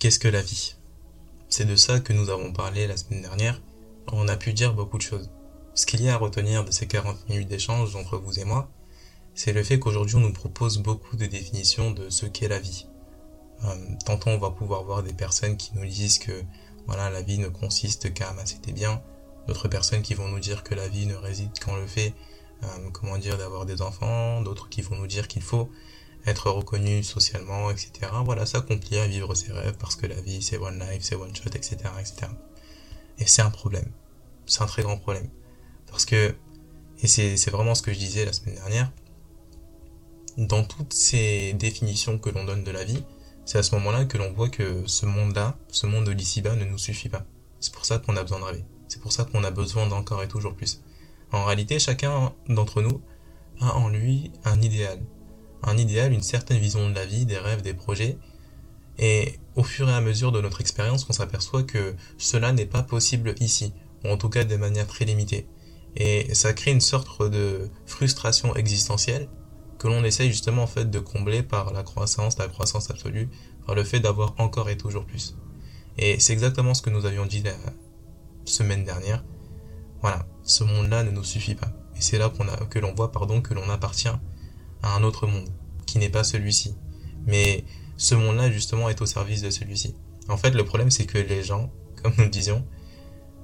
Qu'est-ce que la vie? C'est de ça que nous avons parlé la semaine dernière. On a pu dire beaucoup de choses. Ce qu'il y a à retenir de ces 40 minutes d'échange entre vous et moi, c'est le fait qu'aujourd'hui on nous propose beaucoup de définitions de ce qu'est la vie. Euh, tantôt on va pouvoir voir des personnes qui nous disent que voilà la vie ne consiste qu'à amasser des biens, d'autres personnes qui vont nous dire que la vie ne réside qu'en le fait, euh, comment dire, d'avoir des enfants, d'autres qui vont nous dire qu'il faut être reconnu socialement, etc. Voilà, s'accomplir, vivre ses rêves, parce que la vie c'est one life, c'est one shot, etc. etc. Et c'est un problème. C'est un très grand problème. Parce que, et c'est vraiment ce que je disais la semaine dernière, dans toutes ces définitions que l'on donne de la vie, c'est à ce moment-là que l'on voit que ce monde-là, ce monde de l'ici-bas ne nous suffit pas. C'est pour ça qu'on a besoin de rêver. C'est pour ça qu'on a besoin d'encore et toujours plus. En réalité, chacun d'entre nous a en lui un idéal, un idéal, une certaine vision de la vie, des rêves, des projets. Et au fur et à mesure de notre expérience, on s'aperçoit que cela n'est pas possible ici, ou en tout cas de manière très limitée. Et ça crée une sorte de frustration existentielle que l'on essaye justement en fait de combler par la croissance, la croissance absolue, par le fait d'avoir encore et toujours plus. Et c'est exactement ce que nous avions dit la semaine dernière. Voilà, ce monde-là ne nous suffit pas. Et c'est là que l'on voit pardon, que l'on appartient à un autre monde, qui n'est pas celui-ci. Mais ce monde-là, justement, est au service de celui-ci. En fait, le problème, c'est que les gens, comme nous disions,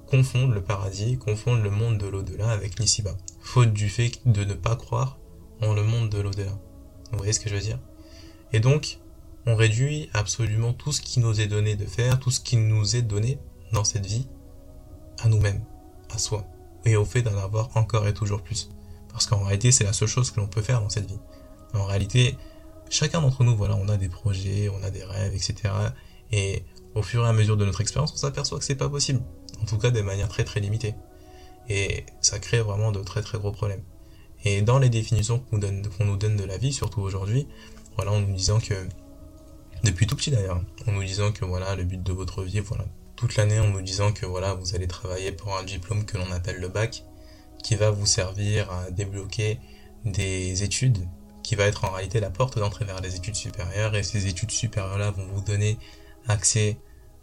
confondent le paradis, confondent le monde de l'au-delà avec l'ici-bas. Faute du fait de ne pas croire en le monde de l'au-delà. Vous voyez ce que je veux dire? Et donc, on réduit absolument tout ce qui nous est donné de faire, tout ce qui nous est donné dans cette vie, à nous-mêmes, à soi, et au fait d'en avoir encore et toujours plus. Parce qu'en réalité, c'est la seule chose que l'on peut faire dans cette vie. En réalité, chacun d'entre nous, voilà, on a des projets, on a des rêves, etc. Et au fur et à mesure de notre expérience, on s'aperçoit que c'est pas possible. En tout cas, de manière très très limitée. Et ça crée vraiment de très très gros problèmes. Et dans les définitions qu'on nous donne de la vie, surtout aujourd'hui, voilà, en nous disant que, depuis tout petit d'ailleurs, en nous disant que voilà, le but de votre vie, voilà, toute l'année en nous disant que voilà, vous allez travailler pour un diplôme que l'on appelle le bac, qui va vous servir à débloquer des études qui va être en réalité la porte d'entrée vers les études supérieures et ces études supérieures là vont vous donner accès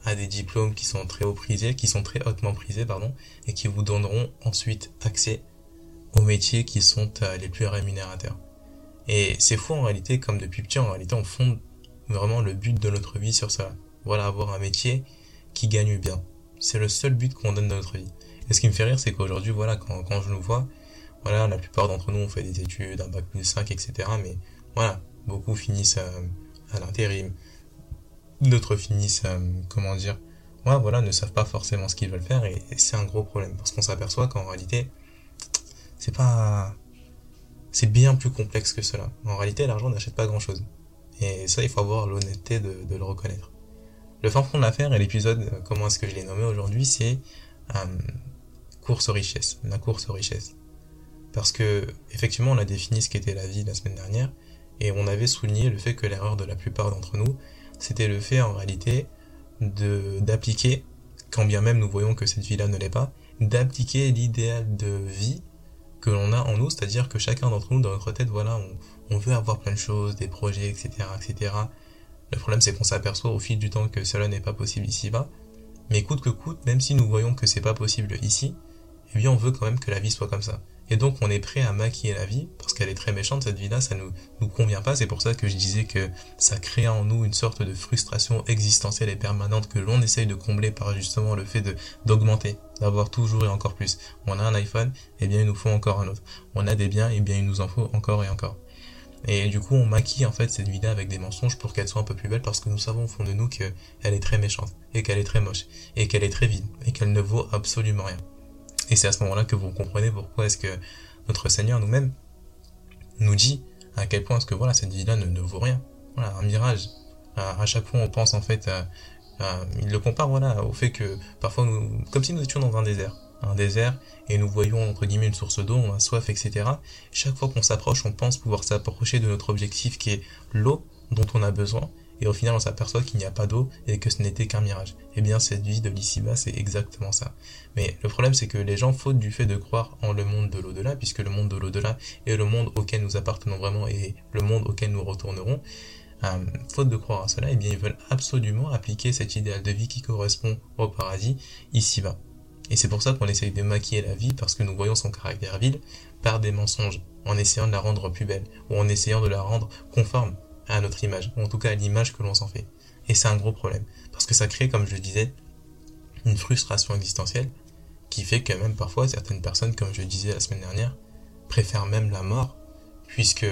à des diplômes qui sont très haut prisés, qui sont très hautement prisés pardon et qui vous donneront ensuite accès aux métiers qui sont euh, les plus rémunérateurs. Et c'est fou en réalité comme depuis petit en réalité on fonde vraiment le but de notre vie sur ça. Voilà avoir un métier qui gagne bien. C'est le seul but qu'on donne dans notre vie. Et ce qui me fait rire, c'est qu'aujourd'hui, voilà, quand, quand je nous vois, voilà, la plupart d'entre nous ont fait des études, un bac plus 5, etc. Mais voilà, beaucoup finissent euh, à l'intérim. D'autres finissent, euh, comment dire, ouais, voilà, ne savent pas forcément ce qu'ils veulent faire et, c'est un gros problème parce qu'on s'aperçoit qu'en réalité, c'est pas, c'est bien plus complexe que cela. En réalité, l'argent n'achète pas grand chose. Et ça, il faut avoir l'honnêteté de, le reconnaître. Le fin fond de l'affaire et l'épisode, euh, comment est-ce que je l'ai nommé aujourd'hui, c'est course aux richesses, la course aux richesses. Parce que, effectivement, on a défini ce qu'était la vie la semaine dernière, et on avait souligné le fait que l'erreur de la plupart d'entre nous, c'était le fait, en réalité, de, d'appliquer, quand bien même nous voyons que cette vie-là ne l'est pas, d'appliquer l'idéal de vie que l'on a en nous, c'est-à-dire que chacun d'entre nous, dans notre tête, voilà, on, on veut avoir plein de choses, des projets, etc., etc. Le problème, c'est qu'on s'aperçoit au fil du temps que cela n'est pas possible ici-bas, mais coûte que coûte, même si nous voyons que c'est pas possible ici, eh bien on veut quand même que la vie soit comme ça. Et donc on est prêt à maquiller la vie, parce qu'elle est très méchante cette vie-là, ça nous, nous convient pas, c'est pour ça que je disais que ça crée en nous une sorte de frustration existentielle et permanente que l'on essaye de combler par justement le fait de d'augmenter, d'avoir toujours et encore plus. On a un iPhone, eh bien il nous faut encore un autre. On a des biens, eh bien il nous en faut encore et encore. Et du coup, on maquille en fait cette vidéo avec des mensonges pour qu'elle soit un peu plus belle parce que nous savons au fond de nous qu'elle est très méchante et qu'elle est très moche et qu'elle est très vide et qu'elle ne vaut absolument rien. Et c'est à ce moment-là que vous comprenez pourquoi est-ce que notre Seigneur nous-mêmes nous dit à quel point est-ce que voilà cette vie-là ne, vaut rien. Voilà, un mirage. À, chaque fois, on pense en fait, il le compare voilà au fait que parfois nous, comme si nous étions dans un désert un désert et nous voyons entre guillemets une source d'eau, on a soif, etc. Chaque fois qu'on s'approche, on pense pouvoir s'approcher de notre objectif qui est l'eau dont on a besoin et au final on s'aperçoit qu'il n'y a pas d'eau et que ce n'était qu'un mirage. Eh bien cette vie de l'ici-bas c'est exactement ça. Mais le problème c'est que les gens faute du fait de croire en le monde de l'au-delà, puisque le monde de l'au-delà est le monde auquel nous appartenons vraiment et le monde auquel nous retournerons, euh, faute de croire à cela, eh bien ils veulent absolument appliquer cet idéal de vie qui correspond au paradis ici-bas. Et c'est pour ça qu'on essaye de maquiller la vie parce que nous voyons son caractère vil par des mensonges, en essayant de la rendre plus belle, ou en essayant de la rendre conforme à notre image, ou en tout cas à l'image que l'on s'en fait. Et c'est un gros problème, parce que ça crée, comme je disais, une frustration existentielle qui fait que même parfois certaines personnes, comme je disais la semaine dernière, préfèrent même la mort, puisque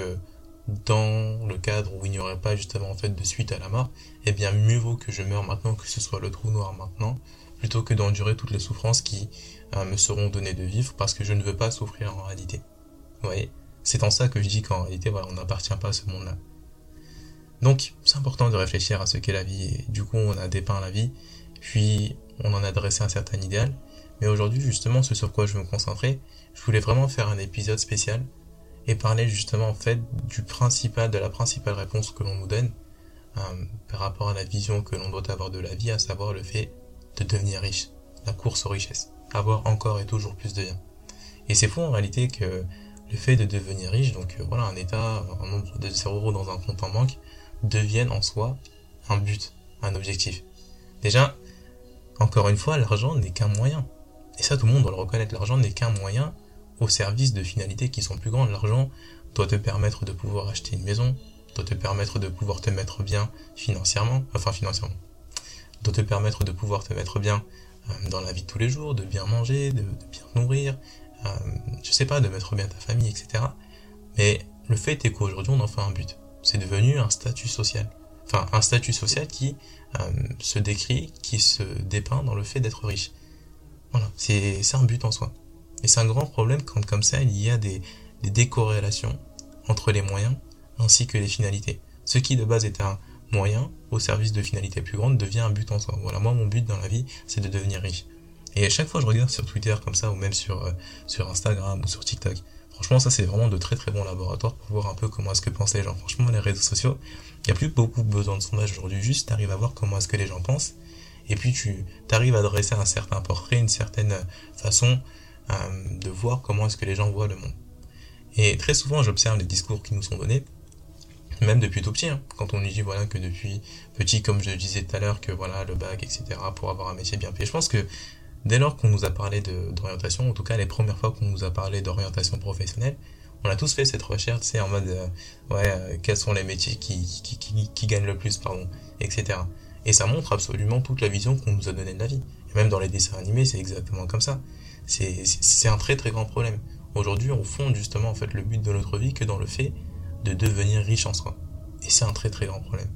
dans le cadre où il n'y aurait pas justement en fait de suite à la mort, eh bien mieux vaut que je meure maintenant que ce soit le trou noir maintenant, plutôt que d'endurer toutes les souffrances qui euh, me seront données de vivre parce que je ne veux pas souffrir en réalité. Vous voyez? C'est en ça que je dis qu'en réalité, on n'appartient pas à ce monde-là. Donc, c'est important de réfléchir à ce qu'est la vie et du coup, on a dépeint la vie, puis on en a dressé un certain idéal. Mais aujourd'hui, justement, ce sur quoi je veux me concentrer, je voulais vraiment faire un épisode spécial et parler justement en fait du principal, de la principale réponse que l'on nous donne euh, par rapport à la vision que l'on doit avoir de la vie, à savoir le fait de devenir riche, la course aux richesses, avoir encore et toujours plus de biens. Et c'est fou en réalité que le fait de devenir riche, donc euh, voilà, un état, un nombre de 0 euros dans un compte en banque, devienne en soi un but, un objectif. Déjà, encore une fois, l'argent n'est qu'un moyen. Et ça, tout le monde doit le reconnaître. L'argent n'est qu'un moyen au service de finalités qui sont plus grandes. L'argent doit te permettre de pouvoir acheter une maison, doit te permettre de pouvoir te mettre bien financièrement, enfin financièrement, doit te permettre de pouvoir te mettre bien euh, dans la vie de tous les jours, de bien manger, de, bien nourrir, euh, je sais pas, de mettre bien ta famille, etc. Mais le fait est qu'aujourd'hui on en fait un but. C'est devenu un statut social. Enfin, un statut social qui euh, se décrit, qui se dépeint dans le fait d'être riche. Voilà, c'est un but en soi. Et c'est un grand problème quand comme ça il y a des, des décorrélations entre les moyens ainsi que les finalités. Ce qui de base est un moyen au service de finalités plus grandes devient un but en soi. Voilà, moi mon but dans la vie c'est de devenir riche. Et à chaque fois je regarde sur Twitter comme ça ou même sur, euh, sur Instagram ou sur TikTok, franchement ça c'est vraiment de très très bons laboratoires pour voir un peu comment est-ce que pensent les gens. Franchement les réseaux sociaux, il n'y a plus beaucoup besoin de sondage aujourd'hui, juste tu arrives à voir comment est-ce que les gens pensent et puis tu arrives à dresser un certain portrait, une certaine façon euh, de voir comment est-ce que les gens voient le monde. Et très souvent, j'observe les discours qui nous sont donnés, même depuis tout petit, hein, quand on nous dit voilà que depuis petit, comme je le disais tout à l'heure, que voilà le bac, etc., pour avoir un métier bien fait. Je pense que dès lors qu'on nous a parlé d'orientation, en tout cas les premières fois qu'on nous a parlé d'orientation professionnelle, on a tous fait cette recherche, c'est en mode euh, ouais euh, quels sont les métiers qui, qui, gagnent le plus, pardon, etc. Et ça montre absolument toute la vision qu'on nous a donnée de la vie. Et même dans les dessins animés, c'est exactement comme ça. C'est un très très grand problème. Aujourd'hui, on fonde justement en fait le but de notre vie que dans le fait de devenir riche en soi. Et c'est un très très grand problème.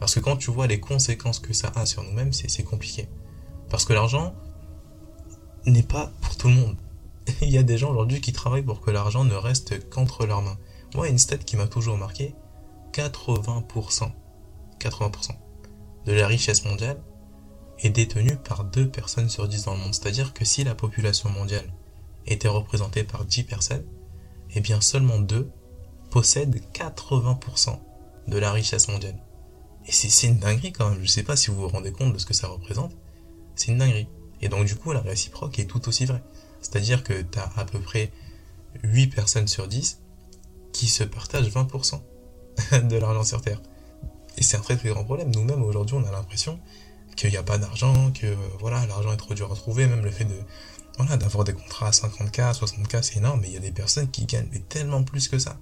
Parce que quand tu vois les conséquences que ça a sur nous-mêmes, c'est compliqué. Parce que l'argent n'est pas pour tout le monde. Il y a des gens aujourd'hui qui travaillent pour que l'argent ne reste qu'entre leurs mains. Moi, une stat qui m'a toujours marqué, 80%, 80% de la richesse mondiale est détenue par deux personnes sur 10 dans le monde. C'est-à-dire que si la population mondiale était représentée par 10 personnes, eh bien seulement deux possèdent 80% de la richesse mondiale. Et c'est une dinguerie quand même. Je sais pas si vous vous rendez compte de ce que ça représente. C'est une dinguerie. Et donc du coup, la réciproque est tout aussi vraie. C'est-à-dire que tu as à peu près 8 personnes sur 10 qui se partagent 20% de l'argent sur Terre. Et c'est un très très grand problème. Nous-mêmes aujourd'hui, on a l'impression qu'il n'y a pas d'argent, que voilà, l'argent est trop dur à trouver, même le fait de voilà, d'avoir des contrats à 50K, 60K, c'est énorme, mais il y a des personnes qui gagnent mais tellement plus que ça.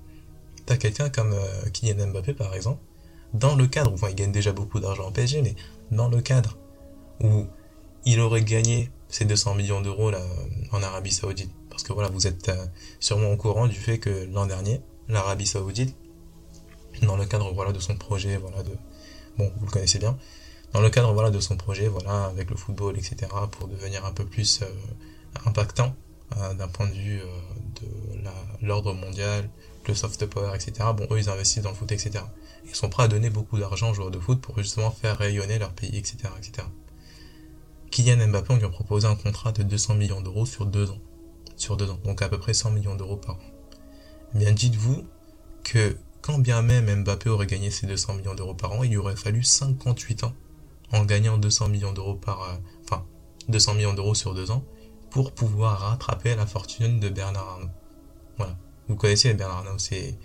T'as quelqu'un comme euh, Kylian Mbappé par exemple, dans le cadre, enfin il gagne déjà beaucoup d'argent en PSG, mais dans le cadre où il aurait gagné ces 200 millions d'euros en Arabie Saoudite, parce que voilà, vous êtes euh, sûrement au courant du fait que l'an dernier, l'Arabie Saoudite, dans le cadre voilà de son projet, voilà de, bon, vous le connaissez bien, dans le cadre voilà de son projet, voilà avec le football, etc., pour devenir un peu plus euh, impactant euh, d'un point de vue de l'ordre mondial, le soft power, etc. Bon, eux, ils investissent dans le foot, etc. Ils sont prêts à donner beaucoup d'argent aux joueurs de foot pour justement faire rayonner leur pays, etc., etc. Kylian Mbappé, on lui a proposé un contrat de 200 millions d'euros sur deux ans. Sur deux ans. Donc à peu près 100 millions d'euros par an. Eh bien, dites-vous que quand bien même Mbappé aurait gagné ces 200 millions d'euros par an, il lui aurait fallu 58 ans en gagnant 200 millions d'euros par, euh, enfin, 200 millions d'euros sur deux ans pour pouvoir rattraper la fortune de Bernard Arnault. Voilà. Vous connaissez Bernard Arnault, c'est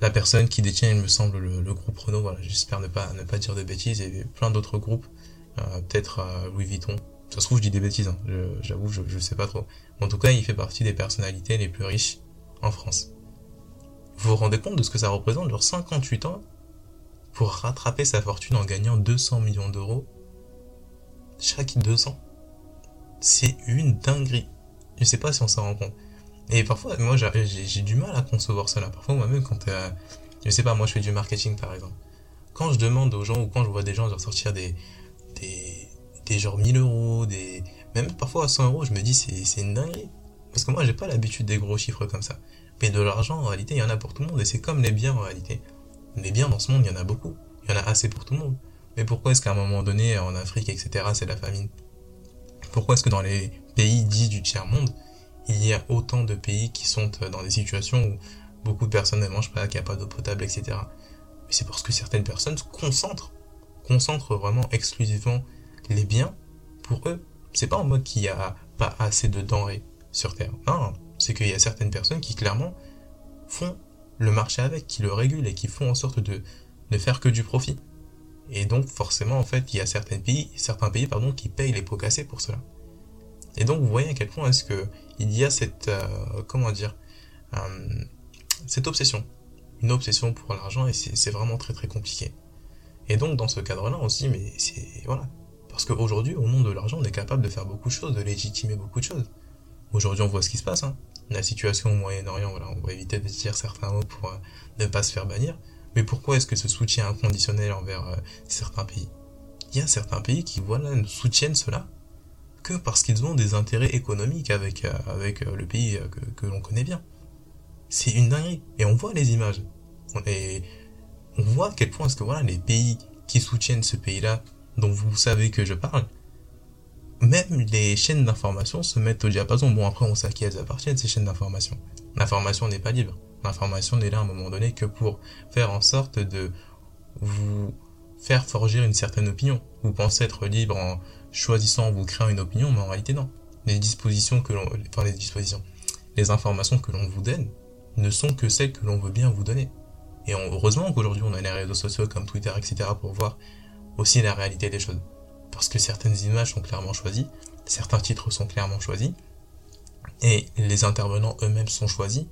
la personne qui détient, il me semble, le, groupe Renault, voilà, j'espère ne pas, ne pas dire de bêtises, et plein d'autres groupes, peut-être euh, Louis Vuitton. Ça se trouve, je dis des bêtises, hein, j'avoue, je, je sais pas trop. En tout cas, il fait partie des personnalités les plus riches en France. Vous vous rendez compte de ce que ça représente, genre 58 ans, pour rattraper sa fortune en gagnant 200 millions d'euros chaque deux ans? C'est une dinguerie. Je sais pas si on s'en rend compte. Et parfois, moi, j'ai du mal à concevoir cela. Parfois, moi-même, quand, euh, je sais pas, moi, je fais du marketing, par exemple. Quand je demande aux gens, ou quand je vois des gens sortir des, des, des genre 1000 euros, des, même parfois à 100 euros, je me dis, c'est une dinguerie. Parce que moi, j'ai pas l'habitude des gros chiffres comme ça. Mais de l'argent, en réalité, il y en a pour tout le monde. Et c'est comme les biens, en réalité. Les biens, dans ce monde, il y en a beaucoup. Il y en a assez pour tout le monde. Mais pourquoi est-ce qu'à un moment donné, en Afrique, etc., c'est la famine? Pourquoi est-ce que dans les pays dits du tiers-monde, il y a autant de pays qui sont euh, dans des situations où beaucoup de personnes ne mangent pas, qu'il n'y a pas d'eau potable, etc. Mais c'est parce que certaines personnes se concentrent, concentrent vraiment exclusivement les biens pour eux. C'est pas en mode qu'il n'y a pas assez de denrées sur Terre. Non, c'est qu'il y a certaines personnes qui clairement font le marché avec, qui le régulent et qui font en sorte de ne faire que du profit. Et donc forcément en fait il y a certains pays, certains pays pardon, qui payent les pots cassés pour cela. Et donc vous voyez à quel point est-ce que il y a cette euh, comment dire euh, cette obsession, une obsession pour l'argent et c'est vraiment très très compliqué. Et donc dans ce cadre-là aussi, mais c'est voilà, parce qu'aujourd'hui au monde de l'argent on est capable de faire beaucoup de choses, de légitimer beaucoup de choses. Aujourd'hui on voit ce qui se passe, hein. la situation au Moyen-Orient, voilà, on va éviter de dire certains mots pour euh, ne pas se faire bannir. Mais pourquoi est-ce que ce soutien inconditionnel envers certains pays? Il y a certains pays qui voilà soutiennent cela que parce qu'ils ont des intérêts économiques avec, euh, avec euh, le pays euh, que, l'on connaît bien. C'est une dinguerie. Et on voit les images. Et on voit à quel point est-ce que voilà, les pays qui soutiennent ce pays-là, dont vous savez que je parle, même les chaînes d'information se mettent au diapason. Bon, après, on sait à qui elles appartiennent, ces chaînes d'information. L'information n'est pas libre. L'information n'est là à un moment donné que pour faire en sorte de vous faire forger une certaine opinion. Vous pensez être libre en choisissant, vous créant une opinion, mais en réalité non. Les dispositions que enfin les dispositions, les informations que l'on vous donne ne sont que celles que l'on veut bien vous donner. Et heureusement qu'aujourd'hui on a les réseaux sociaux comme Twitter, etc. pour voir aussi la réalité des choses. Parce que certaines images sont clairement choisies, certains titres sont clairement choisis, et les intervenants eux-mêmes sont choisis,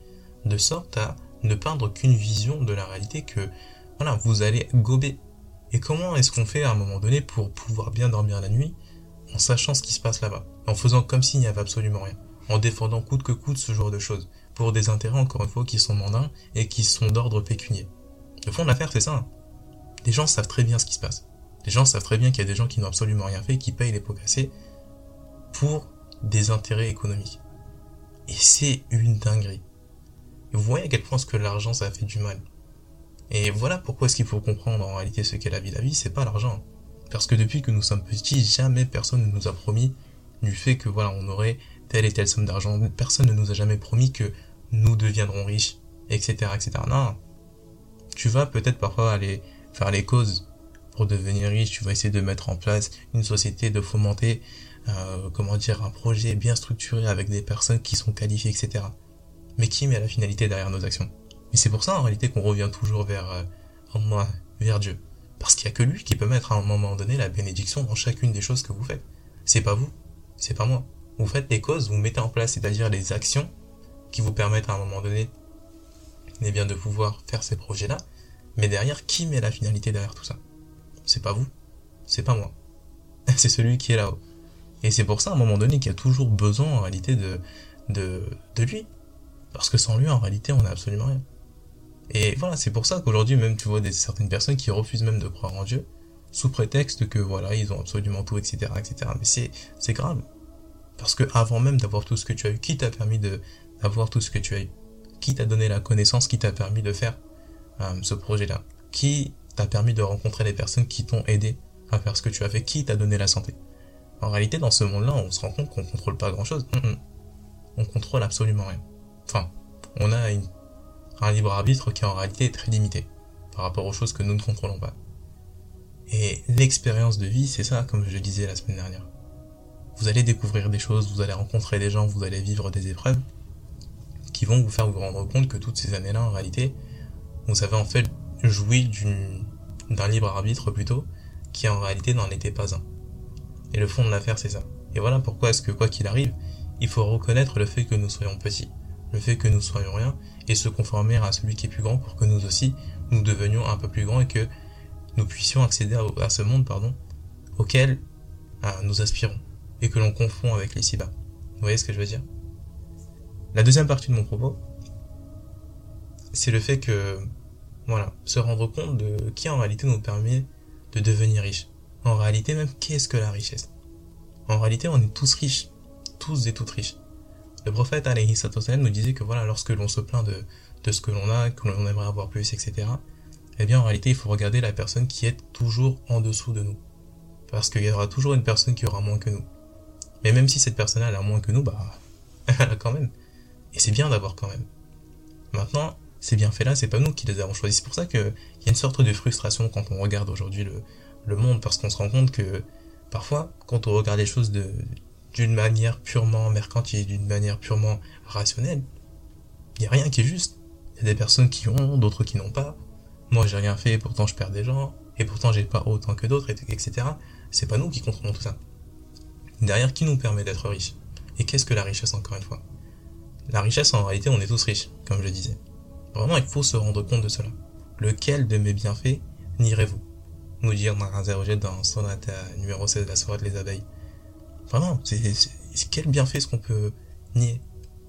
de sorte à ne peindre qu'une vision de la réalité que, voilà, vous allez gober. Et comment est-ce qu'on fait à un moment donné pour pouvoir bien dormir la nuit en sachant ce qui se passe là-bas, en faisant comme s'il n'y avait absolument rien, en défendant coûte que coûte ce genre de choses, pour des intérêts encore une fois qui sont mandats et qui sont d'ordre pécunier. Le fond de l'affaire c'est ça. Hein. Les gens savent très bien ce qui se passe. Les gens savent très bien qu'il y a des gens qui n'ont absolument rien fait, qui payent les pots cassés pour des intérêts économiques. Et c'est une dinguerie. vous voyez à quel point ce que l'argent ça fait du mal. Et voilà pourquoi est-ce qu'il faut comprendre en réalité ce qu'est la vie. La vie, c'est pas l'argent. Parce que depuis que nous sommes petits, jamais personne ne nous a promis du fait que voilà, on aurait telle et telle somme d'argent. Personne ne nous a jamais promis que nous deviendrons riches, etc., etc. Non. Tu vas peut-être parfois aller faire les causes pour devenir riche. Tu vas essayer de mettre en place une société, de fomenter, euh, comment dire, un projet bien structuré avec des personnes qui sont qualifiées, etc. Mais qui met la finalité derrière nos actions? Et c'est pour ça en réalité qu'on revient toujours vers, euh, vers Dieu. Parce qu'il n'y a que lui qui peut mettre à un moment donné la bénédiction dans chacune des choses que vous faites. C'est pas vous, c'est pas moi. Vous faites les causes, vous mettez en place, c'est-à-dire les actions qui vous permettent à un moment donné eh bien, de pouvoir faire ces projets-là. Mais derrière, qui met la finalité derrière tout ça? C'est pas vous, c'est pas moi. c'est celui qui est là-haut. Et c'est pour ça, à un moment donné, qu'il y a toujours besoin, en réalité, de, de, lui. Parce que sans lui, en réalité, on n'a absolument rien. Et voilà, c'est pour ça qu'aujourd'hui, même tu vois des, certaines personnes qui refusent même de croire en Dieu, sous prétexte que voilà, ils ont absolument tout, etc., etc. Mais c'est, c'est grave. Parce que avant même d'avoir tout ce que tu as eu, qui t'a permis de, d'avoir tout ce que tu as eu? Qui t'a donné la connaissance, qui t'a permis de faire euh, ce projet-là? Qui t'a permis de rencontrer les personnes qui t'ont aidé à faire ce que tu as fait? Qui t'a donné la santé? En réalité, dans ce monde-là, on se rend compte qu'on contrôle pas grand-chose. On contrôle absolument rien. Enfin, on a un libre arbitre qui en réalité est très limité par rapport aux choses que nous ne contrôlons pas. Et l'expérience de vie, c'est ça, comme je disais la semaine dernière. Vous allez découvrir des choses, vous allez rencontrer des gens, vous allez vivre des épreuves qui vont vous faire vous rendre compte que toutes ces années-là, en réalité, vous avez en fait joui d'un libre arbitre plutôt, qui en réalité n'en était pas un. Et le fond de l'affaire, c'est ça. Et voilà pourquoi est-ce que quoi qu'il arrive, il faut reconnaître le fait que nous soyons petits, le fait que nous soyons rien, et se conformer à celui qui est plus grand pour que nous aussi, nous devenions un peu plus grands et que nous puissions accéder à, ce monde, pardon, auquel euh, nous aspirons, et que l'on confond avec les ci-bas. Vous voyez ce que je veux dire? La deuxième partie de mon propos, c'est le fait que, voilà, se rendre compte de qui en réalité nous permet de devenir riche. En réalité, même, qu'est-ce que la richesse? En réalité, on est tous riches. Tous et toutes riches. Le prophète, alayhi nous disait que voilà, lorsque l'on se plaint de, ce que l'on a, que l'on aimerait avoir plus, etc., eh bien, en réalité, il faut regarder la personne qui est toujours en dessous de nous. Parce qu'il y aura toujours une personne qui aura moins que nous. Mais même si cette personne-là, a moins que nous, bah, elle quand même. Et c'est bien d'avoir quand même. Maintenant, ces bienfaits-là, c'est pas nous qui les avons choisis. C'est pour ça qu'il y a une sorte de frustration quand on regarde aujourd'hui le, le monde parce qu'on se rend compte que parfois, quand on regarde les choses d'une manière purement mercantile, d'une manière purement rationnelle, il n'y a rien qui est juste. Il y a des personnes qui ont, d'autres qui n'ont pas. Moi, j'ai rien fait, pourtant je perds des gens, et pourtant j'ai pas autant que d'autres, etc. C'est pas nous qui contrôlons tout ça. Derrière, qui nous permet d'être riches Et qu'est-ce que la richesse, encore une fois? La richesse, en réalité, on est tous riches, comme je disais. Vraiment, il faut se rendre compte de cela. Lequel de mes bienfaits nierez-vous? Nous dire dans dans sonate numéro 16 la soirée les abeilles. Vraiment, c'est quel bienfait ce qu'on peut nier?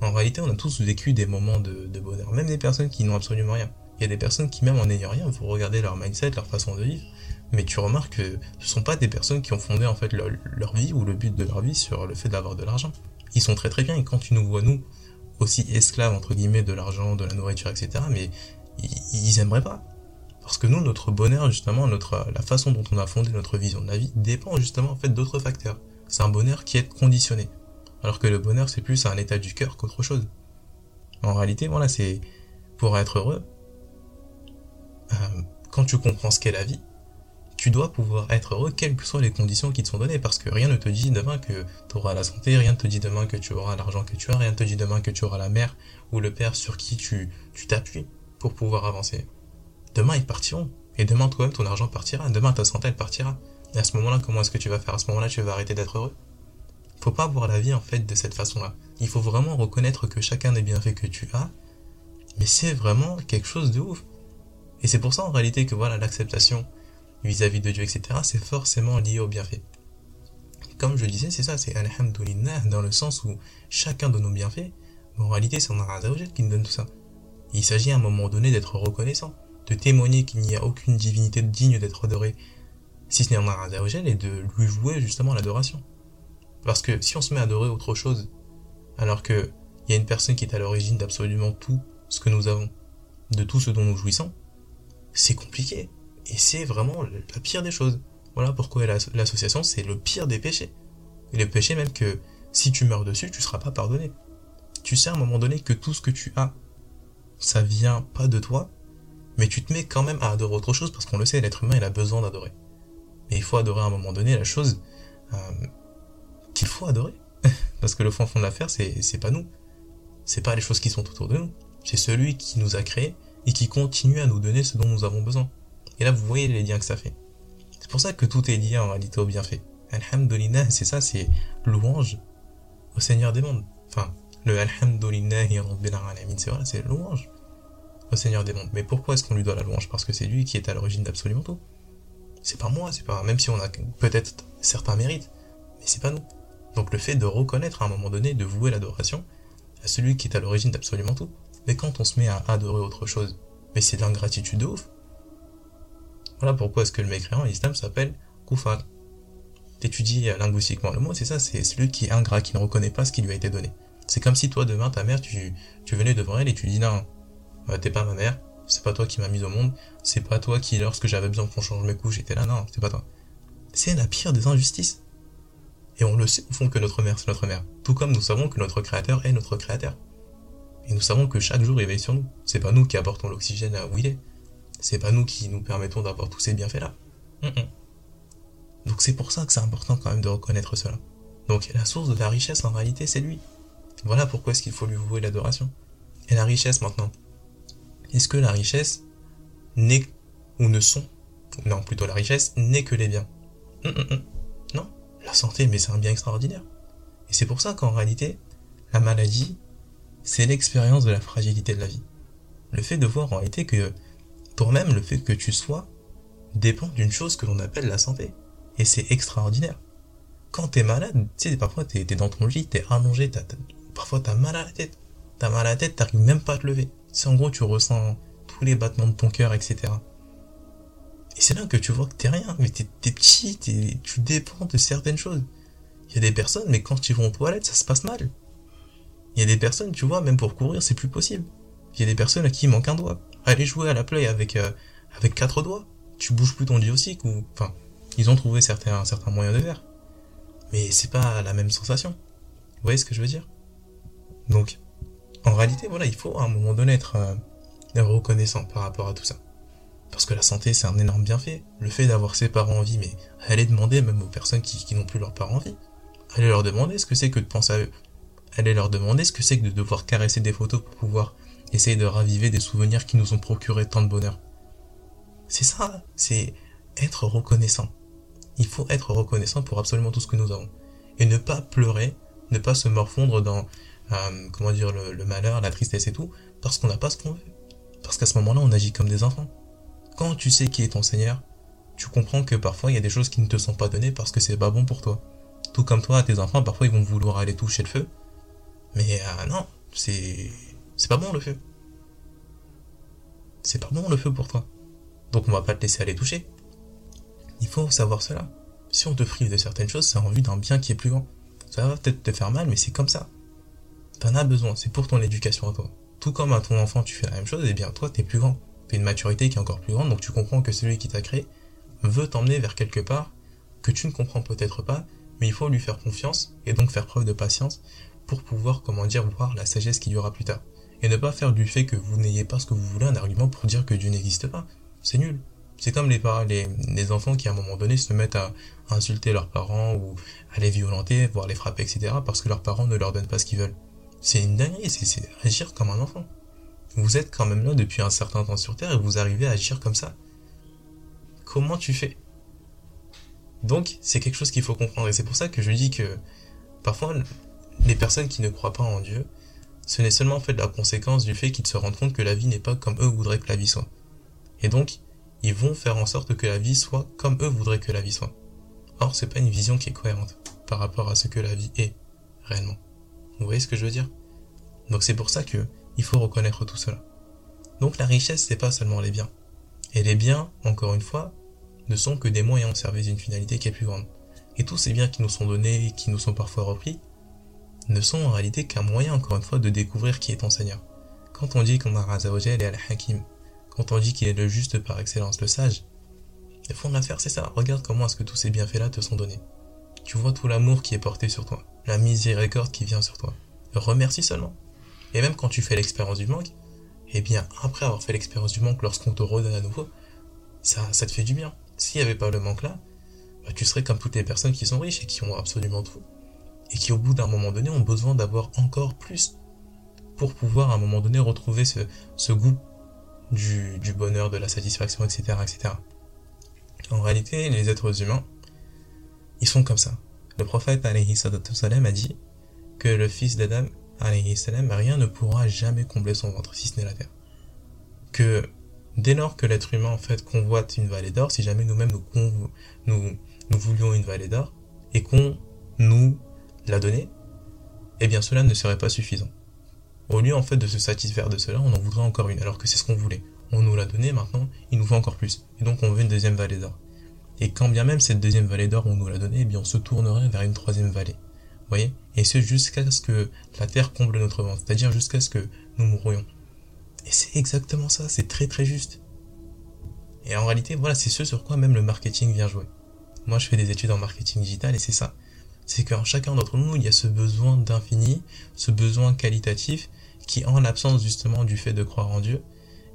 En réalité, on a tous vécu des moments de, bonheur, même des personnes qui n'ont absolument rien. Il y a des personnes qui, même en n'ayant rien, vous regardez leur mindset, leur façon de vivre, mais tu remarques que ce sont pas des personnes qui ont fondé en fait leur, vie ou le but de leur vie sur le fait d'avoir de l'argent. Ils sont très très bien et quand tu nous vois nous aussi esclaves entre guillemets de l'argent, de la nourriture, etc. Mais ils, ils aimeraient pas. Parce que nous, notre bonheur, justement, notre, la façon dont on a fondé notre vision de la vie dépend justement en fait d'autres facteurs. C'est un bonheur qui est conditionné. Alors que le bonheur, c'est plus un état du cœur qu'autre chose. En réalité, voilà, c'est pour être heureux. Euh, quand tu comprends ce qu'est la vie, tu dois pouvoir être heureux quelles que soient les conditions qui te sont données parce que rien ne te dit demain que tu auras la santé, rien ne te dit demain que tu auras l'argent que tu as, rien ne te dit demain que tu auras la mère ou le père sur qui tu t'appuies pour pouvoir avancer. Demain, ils partiront. Et demain, toi-même, ton argent partira. Demain, ta santé, elle partira. Et à ce moment-là, comment est-ce que tu vas faire? À ce moment-là, tu vas arrêter d'être heureux? Faut pas voir la vie, en fait, de cette façon-là. Il faut vraiment reconnaître que chacun des bienfaits que tu as, mais c'est vraiment quelque chose de ouf. Et c'est pour ça, en réalité, que voilà, l'acceptation vis-à-vis de Dieu, etc., c'est forcément lié au bienfait. Comme je disais, c'est ça, c'est Alhamdulillah, dans le sens où chacun de nos bienfaits, en réalité, c'est Allah qui nous donne tout ça. Il s'agit à un moment donné d'être reconnaissant de témoigner qu'il n'y a aucune divinité digne d'être adorée, si ce n'est Allah Azzawajal, et de lui vouer justement l'adoration. Parce que si on se met à adorer autre chose, alors qu'il y a une personne qui est à l'origine d'absolument tout ce que nous avons, de tout ce dont nous jouissons, c'est compliqué. Et c'est vraiment la pire des choses. Voilà pourquoi l'association, c'est le pire des péchés. Et le péché même que si tu meurs dessus, tu ne seras pas pardonné. Tu sais à un moment donné que tout ce que tu as, ça vient pas de toi, mais tu te mets quand même à adorer autre chose parce qu'on le sait, l'être humain il a besoin d'adorer. Mais il faut adorer à un moment donné la chose euh, qu'il faut adorer. parce que le fond fond de l'affaire, c'est, c'est pas nous. C'est pas les choses qui sont autour de nous. C'est celui qui nous a créés et qui continue à nous donner ce dont nous avons besoin. Et là, vous voyez les liens que ça fait. C'est pour ça que tout est lié en réalité au bienfait. Alhamdulillah, c'est ça, c'est louange au Seigneur des mondes. Enfin, le Alhamdulillah, c'est voilà, c'est louange au Seigneur des mondes. Mais pourquoi est-ce qu'on lui doit la louange? Parce que c'est lui qui est à l'origine d'absolument tout. C'est pas moi, c'est pas même si on a peut-être certains mérites, mais c'est pas nous. Donc le fait de reconnaître à un moment donné, de vouer l'adoration à celui qui est à l'origine d'absolument tout. Mais quand on se met à adorer autre chose, mais c'est de l'ingratitude de ouf. Voilà pourquoi est-ce que le mécréant en islam s'appelle kufar. T'étudies linguistiquement le mot, c'est ça, c'est celui qui est ingrat, qui ne reconnaît pas ce qui lui a été donné. C'est comme si toi demain ta mère, tu, tu venais devant elle et tu dis non, t'es pas ma mère, c'est pas toi qui m'as mise au monde, c'est pas toi qui, lorsque j'avais besoin qu'on change mes couches, j'étais là, non, c'est pas toi. C'est la pire des injustices. Et on le sait au fond que notre mère, c'est notre mère. Tout comme nous savons que notre créateur est notre créateur. Et nous savons que chaque jour il veille sur nous. C'est pas nous qui apportons l'oxygène à où il est. C'est pas nous qui nous permettons d'avoir tous ces bienfaits-là. Donc c'est pour ça que c'est important quand même de reconnaître cela. Donc la source de la richesse en réalité c'est lui. Voilà pourquoi est-ce qu'il faut lui vouer l'adoration. Et la richesse maintenant. Est-ce que la richesse, n'est ou ne sont, non plutôt la richesse, n'est que les biens? Non, la santé, mais c'est un bien extraordinaire. Et c'est pour ça qu'en réalité, la maladie, c'est l'expérience de la fragilité de la vie. Le fait de voir en réalité que toi-même, le fait que tu sois, dépend d'une chose que l'on appelle la santé. Et c'est extraordinaire. Quand t'es malade, tu sais, parfois t'es es dans ton lit, t'es allongé, t'as, parfois t'as mal à la tête. T'as mal à la tête, t'arrives même pas à te lever. C'est en gros, tu ressens tous les battements de ton cœur, etc. Et c'est là que tu vois que t'es rien, mais t'es petit, tu dépends de certaines choses. Il y a des personnes, mais quand ils vont aux toilettes, ça se passe mal. Il y a des personnes, tu vois, même pour courir, c'est plus possible. Il y a des personnes à qui il manque un doigt. Aller jouer à la play avec, euh, avec quatre doigts, tu bouges plus ton diosique ou, enfin, ils ont trouvé certains, certains moyens de faire. Mais c'est pas la même sensation. Vous voyez ce que je veux dire? Donc, en réalité, il faut à un moment donné être euh, reconnaissant par rapport à tout ça. Parce que la santé, c'est un énorme bienfait. Le fait d'avoir ses parents en vie, mais allez demander même aux personnes qui, qui n'ont plus leurs parents en vie. Allez leur demander ce que c'est que de penser à eux. Allez leur demander ce que c'est que de devoir caresser des photos pour pouvoir essayer de raviver des souvenirs qui nous ont procuré tant de bonheur. C'est ça, c'est être reconnaissant. Il faut être reconnaissant pour absolument tout ce que nous avons. Et ne pas pleurer, ne pas se morfondre dans, euh, comment dire, le, le, malheur, la tristesse et tout, parce qu'on n'a pas ce qu'on veut. Parce qu'à ce moment-là, on agit comme des enfants. Quand tu sais qui est ton Seigneur, tu comprends que parfois il y a des choses qui ne te sont pas données parce que c'est pas bon pour toi. Tout comme toi, tes enfants, parfois ils vont vouloir aller toucher le feu. Mais euh, non, c'est c'est pas bon le feu. C'est pas bon le feu pour toi. Donc on va pas te laisser aller toucher. Il faut savoir cela. Si on te prive de certaines choses, c'est en vue d'un bien qui est plus grand. Ça va peut-être te faire mal, mais c'est comme ça. T'en as besoin, c'est pour ton éducation à toi. Tout comme à ton enfant tu fais la même chose, et eh bien toi t'es plus grand. T'as une maturité qui est encore plus grande, donc tu comprends que celui qui t'a créé veut t'emmener vers quelque part que tu ne comprends peut-être pas, mais il faut lui faire confiance et donc faire preuve de patience pour pouvoir, comment dire, voir la sagesse qu'il y aura plus tard. Et ne pas faire du fait que vous n'ayez pas ce que vous voulez un argument pour dire que Dieu n'existe pas. C'est nul. C'est comme les, les, les enfants qui à un moment donné se mettent à insulter leurs parents ou à les violenter, voire les frapper, etc. parce que leurs parents ne leur donnent pas ce qu'ils veulent. C'est une dinguerie, c'est agir comme un enfant. Vous êtes quand même là depuis un certain temps sur Terre et vous arrivez à agir comme ça. Comment tu fais? Donc, c'est quelque chose qu'il faut comprendre. Et c'est pour ça que je dis que parfois, les personnes qui ne croient pas en Dieu, ce n'est seulement en fait la conséquence du fait qu'ils se rendent compte que la vie n'est pas comme eux voudraient que la vie soit. Et donc, ils vont faire en sorte que la vie soit comme eux voudraient que la vie soit. Or, c'est pas une vision qui est cohérente par rapport à ce que la vie est réellement. Vous voyez ce que je veux dire? Donc c'est pour ça que il faut reconnaître tout cela. Donc la richesse, c'est pas seulement les biens. Et les biens, encore une fois, ne sont que des moyens au service d'une finalité qui est plus grande. Et tous ces biens qui nous sont donnés qui nous sont parfois repris, ne sont en réalité qu'un moyen, encore une fois, de découvrir qui est ton Seigneur. Quand on dit qu'on a Razawajal et Al-Hakim, quand on dit qu'il est le juste par excellence, le sage, le fond de l'affaire, c'est ça. Regarde comment est-ce que tous ces bienfaits-là te sont donnés. Tu vois tout l'amour qui est porté sur toi, la miséricorde qui vient sur toi. Remercie seulement. Et même quand tu fais l'expérience du manque, eh bien, après avoir fait l'expérience du manque, lorsqu'on te redonne à nouveau, ça, ça te fait du bien. S'il n'y avait pas le manque là, bah, tu serais comme toutes les personnes qui sont riches et qui ont absolument tout. Et qui, au bout d'un moment donné, ont besoin d'avoir encore plus pour pouvoir, à un moment donné, retrouver ce, goût du, bonheur, de la satisfaction, etc., etc. En réalité, les êtres humains, ils sont comme ça. Le prophète, salam, a dit que le fils d'Adam rien ne pourra jamais combler son ventre, si ce n'est la terre. Que dès lors que l'être humain en fait convoite une vallée d'or, si jamais nous-mêmes nous, nous, nous voulions une vallée d'or et qu'on nous la donnait, eh bien cela ne serait pas suffisant. Au lieu en fait de se satisfaire de cela, on en voudrait encore une, alors que c'est ce qu'on voulait. On nous l'a donné, maintenant, il nous faut encore plus. Et donc on veut une deuxième vallée d'or. Et quand bien même cette deuxième vallée d'or on nous l'a donnée, eh bien on se tournerait vers une troisième vallée voyez? Et ce jusqu'à ce que la terre comble notre ventre, c'est-à-dire jusqu'à ce que nous mourions. Et c'est exactement ça, c'est très très juste. Et en réalité, voilà, c'est ce sur quoi même le marketing vient jouer. Moi, je fais des études en marketing digital et c'est ça. C'est qu'en chacun d'entre nous, il y a ce besoin d'infini, ce besoin qualitatif qui, en l'absence justement du fait de croire en Dieu,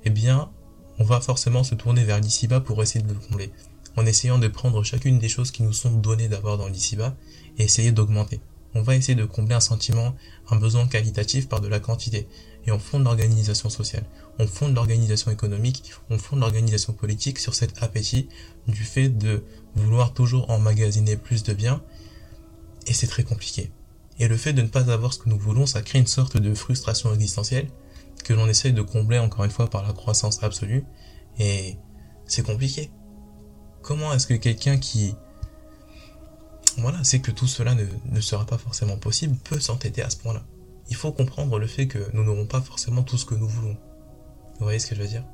eh bien, on va forcément se tourner vers l'ici-bas pour essayer de le combler. En essayant de prendre chacune des choses qui nous sont données d'avoir dans l'ici-bas et essayer d'augmenter on va essayer de combler un sentiment, un besoin qualitatif par de la quantité. et on fonde l'organisation sociale, on fonde l'organisation économique, on fonde l'organisation politique sur cet appétit du fait de vouloir toujours emmagasiner plus de biens, et c'est très compliqué. Et le fait de ne pas avoir ce que nous voulons, ça crée une sorte de frustration existentielle que l'on essaye de combler encore une fois par la croissance absolue, et c'est compliqué. Comment est-ce que quelqu'un qui voilà, c'est que tout cela ne, ne, sera pas forcément possible, peut s'entêter à ce point-là? Il faut comprendre le fait que nous n'aurons pas forcément tout ce que nous voulons. Vous voyez ce que je veux dire?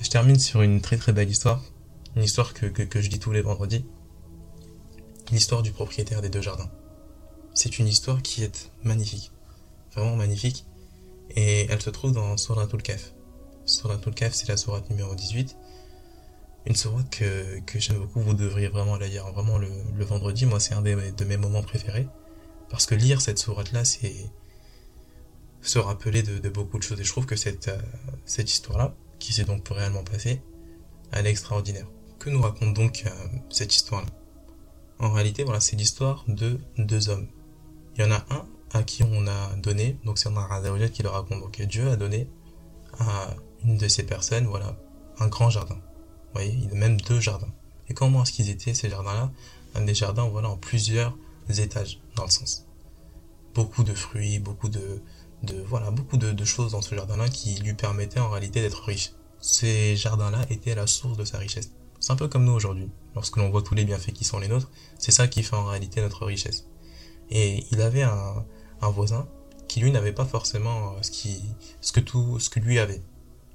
Je termine sur une très très belle histoire, une histoire que, que, que je dis tous les vendredis, l'histoire du propriétaire des deux jardins. C'est une histoire qui est magnifique, vraiment magnifique, et elle se trouve dans Suratul Kaf. Suratul Kaf, c'est la sourate numéro 18, une sourate que, que j'aime beaucoup, vous devriez vraiment la lire vraiment le, le vendredi, moi c'est un de mes moments préférés, parce que lire cette sourate-là, c'est se rappeler de, de, beaucoup de choses, et je trouve que cette, euh, cette histoire-là, qui s'est donc réellement passée, elle est extraordinaire. Que nous raconte donc euh, cette histoire-là? En réalité, voilà, c'est l'histoire de deux hommes. Il y en a un à qui on a donné, donc c'est un qui le raconte, donc Dieu a donné à une de ces personnes, voilà, un grand jardin voyez, il a même deux jardins. Et comment est-ce qu'ils étaient ces jardins-là? Des jardins, voilà, en plusieurs étages, dans le sens. Beaucoup de fruits, beaucoup de, de voilà, beaucoup de choses dans ce jardin-là qui lui permettaient en réalité d'être riche. Ces jardins-là étaient la source de sa richesse. C'est un peu comme nous aujourd'hui. Lorsque l'on voit tous les bienfaits qui sont les nôtres, c'est ça qui fait en réalité notre richesse. Et il avait un, voisin qui lui n'avait pas forcément ce qui, ce que tout, ce que lui avait.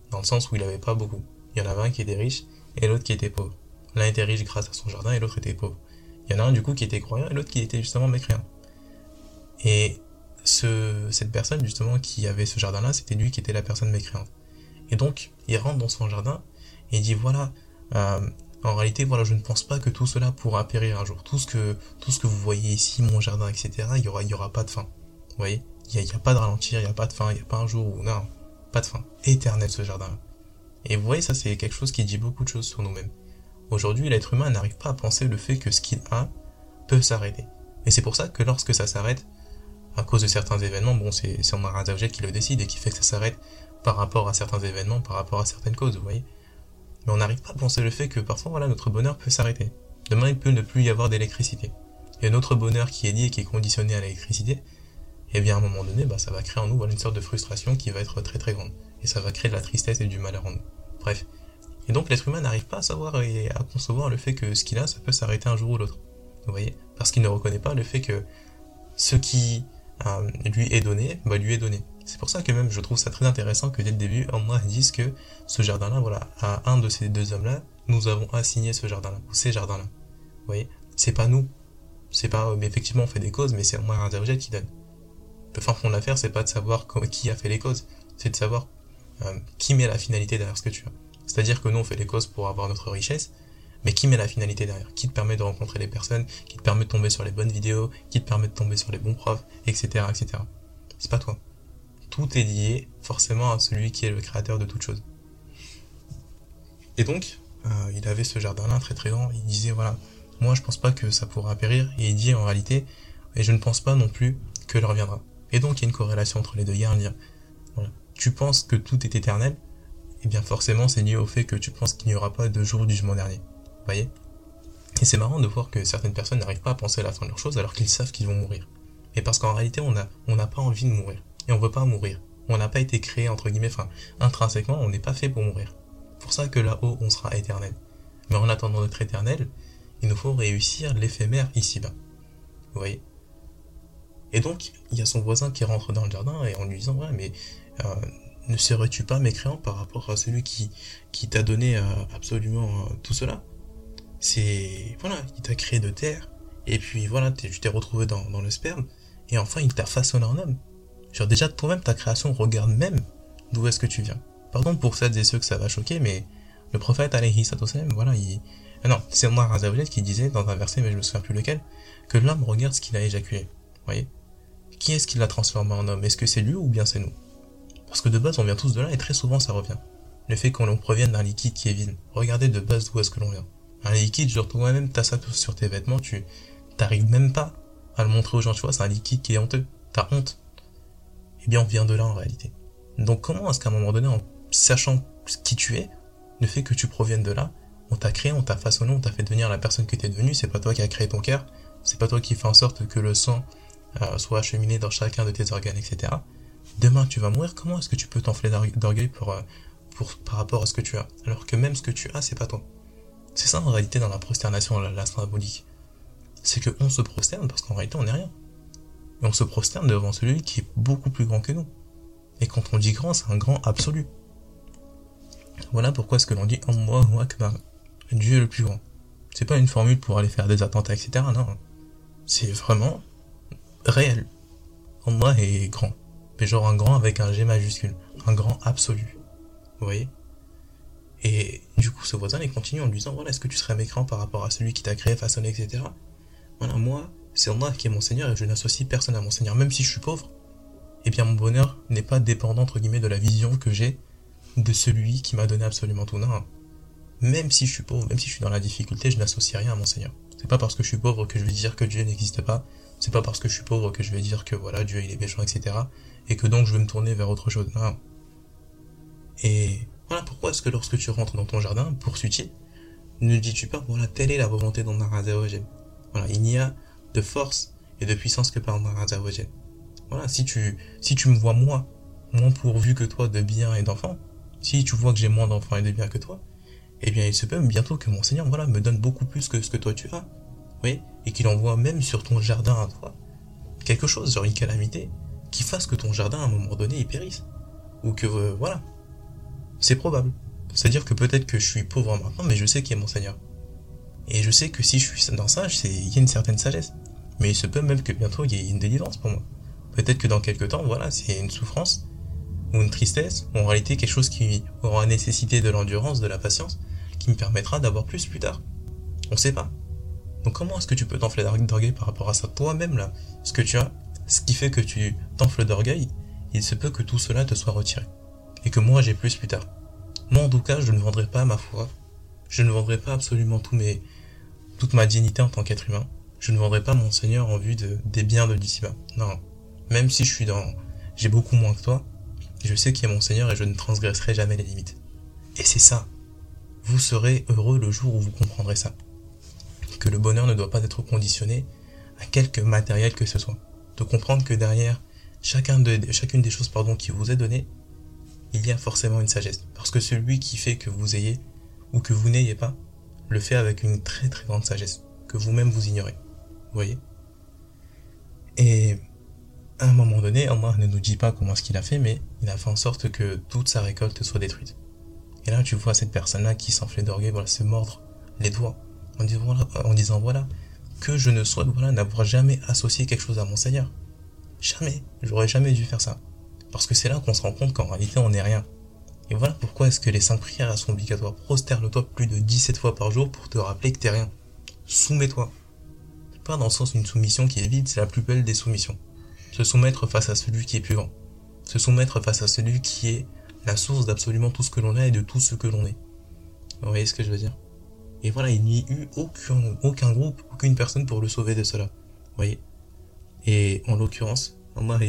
Dans le sens où il avait pas beaucoup. Il y en avait un qui était riche et l'autre qui était pauvre. L'un était riche grâce à son jardin et l'autre était pauvre. Il y en a un du coup qui était croyant et l'autre qui était justement mécréant. Et ce, cette personne justement qui avait ce jardin-là, c'était lui qui était la personne mécréante. Et donc, il rentre dans son jardin et il dit voilà, euh, en réalité, voilà, je ne pense pas que tout cela pourra périr un jour. Tout ce que, tout ce que vous voyez ici, mon jardin, etc., il y aura, il y aura pas de fin. Vous voyez? Il n'y a, a, pas de ralentir, il n'y a pas de fin, il n'y a pas un jour où, non, pas de fin. Éternel ce jardin-là. Et vous voyez, ça c'est quelque chose qui dit beaucoup de choses sur nous-mêmes. Aujourd'hui, l'être humain n'arrive pas à penser le fait que ce qu'il a peut s'arrêter. Et c'est pour ça que lorsque ça s'arrête, à cause de certains événements, bon, c'est Omar Azawjet qui le décide et qui fait que ça s'arrête par rapport à certains événements, par rapport à certaines causes, vous voyez? Mais on n'arrive pas à penser le fait que parfois, voilà, notre bonheur peut s'arrêter. Demain, il peut ne plus y avoir d'électricité. Et notre bonheur qui est lié, qui est conditionné à l'électricité, et bien à un moment donné, bah, ça va créer en nous une sorte de frustration qui va être très très grande et ça va créer de la tristesse et du malheur en nous. Bref. Et donc l'être humain n'arrive pas à savoir et à concevoir le fait que ce qu'il a, ça peut s'arrêter un jour ou l'autre. Vous voyez? Parce qu'il ne reconnaît pas le fait que ce qui euh, lui est donné, bah, lui est donné. C'est pour ça que même je trouve ça très intéressant que dès le début, Allah dise que ce jardin-là, voilà, à un de ces deux hommes-là, nous avons assigné ce jardin-là, ou ces jardins-là. Vous voyez? C'est pas nous. C'est pas, mais effectivement, on fait des causes, mais c'est Allah un qui donne. Le fin fond de l'affaire, c'est pas de savoir qui a fait les causes, c'est de savoir euh, qui met la finalité derrière ce que tu as. C'est-à-dire que nous, on fait les causes pour avoir notre richesse, mais qui met la finalité derrière? Qui te permet de rencontrer les personnes, qui te permet de tomber sur les bonnes vidéos, qui te permet de tomber sur les bons profs, etc., etc. C'est pas toi. Tout est lié forcément à celui qui est le créateur de toute chose. Et donc, euh, il avait ce jardin-là très très grand. Il disait voilà, moi je pense pas que ça pourra périr. Et il dit en réalité, et je ne pense pas non plus que l'heure viendra. Et donc il y a une corrélation entre les deux. Il y a un lien tu penses que tout est éternel, eh bien forcément c'est lié au fait que tu penses qu'il n'y aura pas de jour du jugement dernier. Vous voyez? Et c'est marrant de voir que certaines personnes n'arrivent pas à penser à la fin de leur chose alors qu'ils savent qu'ils vont mourir. Et parce qu'en réalité on on n'a pas envie de mourir. Et on veut pas mourir. On n'a pas été créé entre guillemets, enfin intrinsèquement on n'est pas fait pour mourir. Pour ça que là-haut on sera éternel. Mais en attendant d'être éternel, il nous faut réussir l'éphémère ici-bas. Vous voyez? Et donc, il y a son voisin qui rentre dans le jardin et en lui disant, ouais, mais euh, ne serais-tu pas mécréant par rapport à celui qui, qui t'a donné euh, absolument euh, tout cela? C'est, voilà, il t'a créé de terre, et puis voilà, tu t'es retrouvé dans, dans, le sperme, et enfin il t'a façonné en homme. Genre déjà toi-même, ta création regarde même d'où est-ce que tu viens. Pardon pour celles et ceux que ça va choquer, mais le prophète alayhi voilà, il... Ah non, c'est Omar Azaoulet qui disait dans un verset, mais je me souviens plus lequel, que l'homme regarde ce qu'il a éjaculé. voyez? Qui est-ce qui l'a transformé en homme? Est-ce que c'est lui ou bien c'est nous? Parce que de base, on vient tous de là et très souvent ça revient. Le fait qu'on provienne d'un liquide qui est vide. Regardez de base d'où est-ce que l'on vient. Un liquide, genre toi-même, t'as ça sur tes vêtements, tu t'arrives même pas à le montrer aux gens, tu vois, c'est un liquide qui est honteux. T'as honte. Eh bien, on vient de là en réalité. Donc comment est-ce qu'à un moment donné, en sachant qui tu es, le fait que tu proviennes de là, on t'a créé, on t'a façonné, on t'a fait devenir la personne que tu es devenue, c'est pas toi qui as créé ton cœur, c'est pas toi qui fais en sorte que le sang euh, soit acheminé dans chacun de tes organes, etc. Demain tu vas mourir, comment est-ce que tu peux t'enfler d'orgueil pour, euh, pour, par rapport à ce que tu as? Alors que même ce que tu as, c'est pas toi. C'est ça en réalité dans la prosternation, la, la symbolique. C'est qu'on se prosterne parce qu'en réalité on n'est rien. Et on se prosterne devant celui qui est beaucoup plus grand que nous. Et quand on dit grand, c'est un grand absolu. Voilà pourquoi ce que l'on dit Allahu Akbar. Dieu le plus grand. C'est pas une formule pour aller faire des attentats, etc. Non. C'est vraiment réel. Allah est grand. Mais genre un grand avec un G majuscule. Un grand absolu. Vous voyez? Et du coup, ce voisin, il continue en lui disant, voilà, est-ce que tu serais mécréant par rapport à celui qui t'a créé, façonné, etc. Voilà, moi, c'est Allah qui est mon Seigneur et je n'associe personne à mon Seigneur. Même si je suis pauvre, eh bien mon bonheur n'est pas dépendant, entre guillemets, de la vision que j'ai de celui qui m'a donné absolument tout. Non. Même si je suis pauvre, même si je suis dans la difficulté, je n'associe rien à mon Seigneur. C'est pas parce que je suis pauvre que je vais dire que Dieu n'existe pas. C'est pas parce que je suis pauvre que je vais dire que voilà, Dieu il est méchant, etc. Et que donc je vais me tourner vers autre chose. Non. Et voilà pourquoi est-ce que lorsque tu rentres dans ton jardin, poursuis-tu, ne dis-tu pas, voilà, telle est la volonté d'Allah Voilà, il n'y a de force et de puissance que par Allah Voilà, si tu, si tu me vois moi, moins pourvu que toi de bien et d'enfants, si tu vois que j'ai moins d'enfants et de bien que toi, eh bien il se peut bientôt que mon Seigneur voilà, me donne beaucoup plus que ce que toi tu as. Oui, et qu'il envoie même sur ton jardin à toi quelque chose, genre une calamité, qui fasse que ton jardin à un moment donné il périsse. Ou que euh, voilà. C'est probable. C'est-à-dire que peut-être que je suis pauvre maintenant, mais je sais qui est mon Seigneur. Et je sais que si je suis dans ça, il y a une certaine sagesse. Mais il se peut même que bientôt il y ait une délivrance pour moi. Peut-être que dans quelques temps, voilà, c'est une souffrance, ou une tristesse, ou en réalité quelque chose qui aura nécessité de l'endurance, de la patience, qui me permettra d'avoir plus plus tard. On sait pas. Donc comment est-ce que tu peux t'enfler d'orgueil par rapport à ça? Toi-même là Ce que tu as, ce qui fait que tu t'enfles d'orgueil, il se peut que tout cela te soit retiré. Et que moi j'ai plus plus tard. Moi en tout cas, je ne vendrai pas ma foi. Je ne vendrai pas absolument tout mes, toute ma dignité en tant qu'être humain. Je ne vendrai pas mon Seigneur en vue de, des biens de d'ici-bas. Non. Même si je suis dans, j'ai beaucoup moins que toi, je sais qui est mon Seigneur et je ne transgresserai jamais les limites. Et c'est ça. Vous serez heureux le jour où vous comprendrez ça. Que le bonheur ne doit pas être conditionné à quelque matériel que ce soit. De comprendre que derrière chacun de, chacune des choses pardon, qui vous est donnée, il y a forcément une sagesse. Parce que celui qui fait que vous ayez ou que vous n'ayez pas, le fait avec une très très grande sagesse, que vous-même vous ignorez. Vous voyez? Et à un moment donné, Allah ne nous dit pas comment ce qu'il a fait, mais il a fait en sorte que toute sa récolte soit détruite. Et là, tu vois cette personne-là qui s'enflait d'orgueil, voilà, se mordre les doigts, en disant voilà, en disant, voilà que je ne souhaite voilà, n'avoir jamais associé quelque chose à mon Seigneur. Jamais. J'aurais jamais dû faire ça. Parce que c'est là qu'on se rend compte qu'en réalité, on n'est rien. Et voilà pourquoi est-ce que les cinq prières sont obligatoires. Prosterne-toi plus de 17 fois par jour pour te rappeler que t'es rien. Soumets-toi. Pas dans le sens d'une soumission qui est vide, c'est la plus belle des soumissions se soumettre face à celui qui est plus grand, se soumettre face à celui qui est la source d'absolument tout ce que l'on a et de tout ce que l'on est. Vous voyez ce que je veux dire? Et voilà, il n'y a eu aucun, aucun groupe, aucune personne pour le sauver de cela. Vous voyez? Et en l'occurrence, Allah,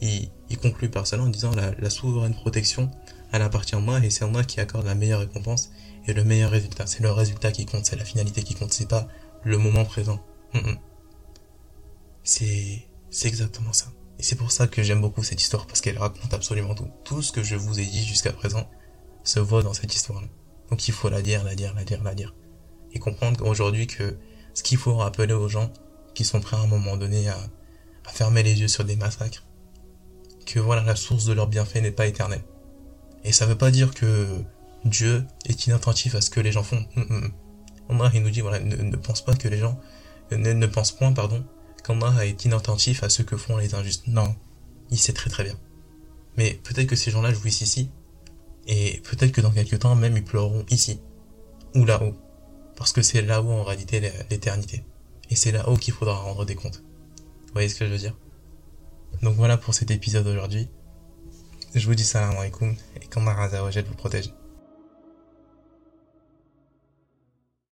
il, conclut par cela en disant la souveraine protection, elle appartient à moi et c'est moi qui accorde la meilleure récompense et le meilleur résultat. C'est le résultat qui compte, c'est la finalité qui compte, c'est pas le moment présent. Hum, hum. C'est c'est exactement ça. Et c'est pour ça que j'aime beaucoup cette histoire, parce qu'elle raconte absolument tout. Tout ce que je vous ai dit jusqu'à présent se voit dans cette histoire-là. Donc il faut la dire, la dire, la dire, la dire. Et comprendre aujourd'hui que ce qu'il faut rappeler aux gens qui sont prêts à un moment donné à, à fermer les yeux sur des massacres, que voilà, la source de leur bienfait n'est pas éternelle. Et ça veut pas dire que Dieu est inattentif à ce que les gens font. Hum, hum, hum. il nous dit, voilà, ne, pense pas que les gens, ne, ne pense point, pardon, qu'Allah est inattentif à ce que font les injustes. Non, il sait très très bien. Mais peut-être que ces gens-là jouissent ici, et peut-être que dans quelques temps même ils pleureront ici, ou là-haut, parce que c'est là-haut en réalité l'éternité. Et c'est là-haut qu'il faudra rendre des comptes. Vous voyez ce que je veux dire? Donc voilà pour cet épisode d'aujourd'hui. Je vous dis salam alaikum, et qu'Allah vous protège.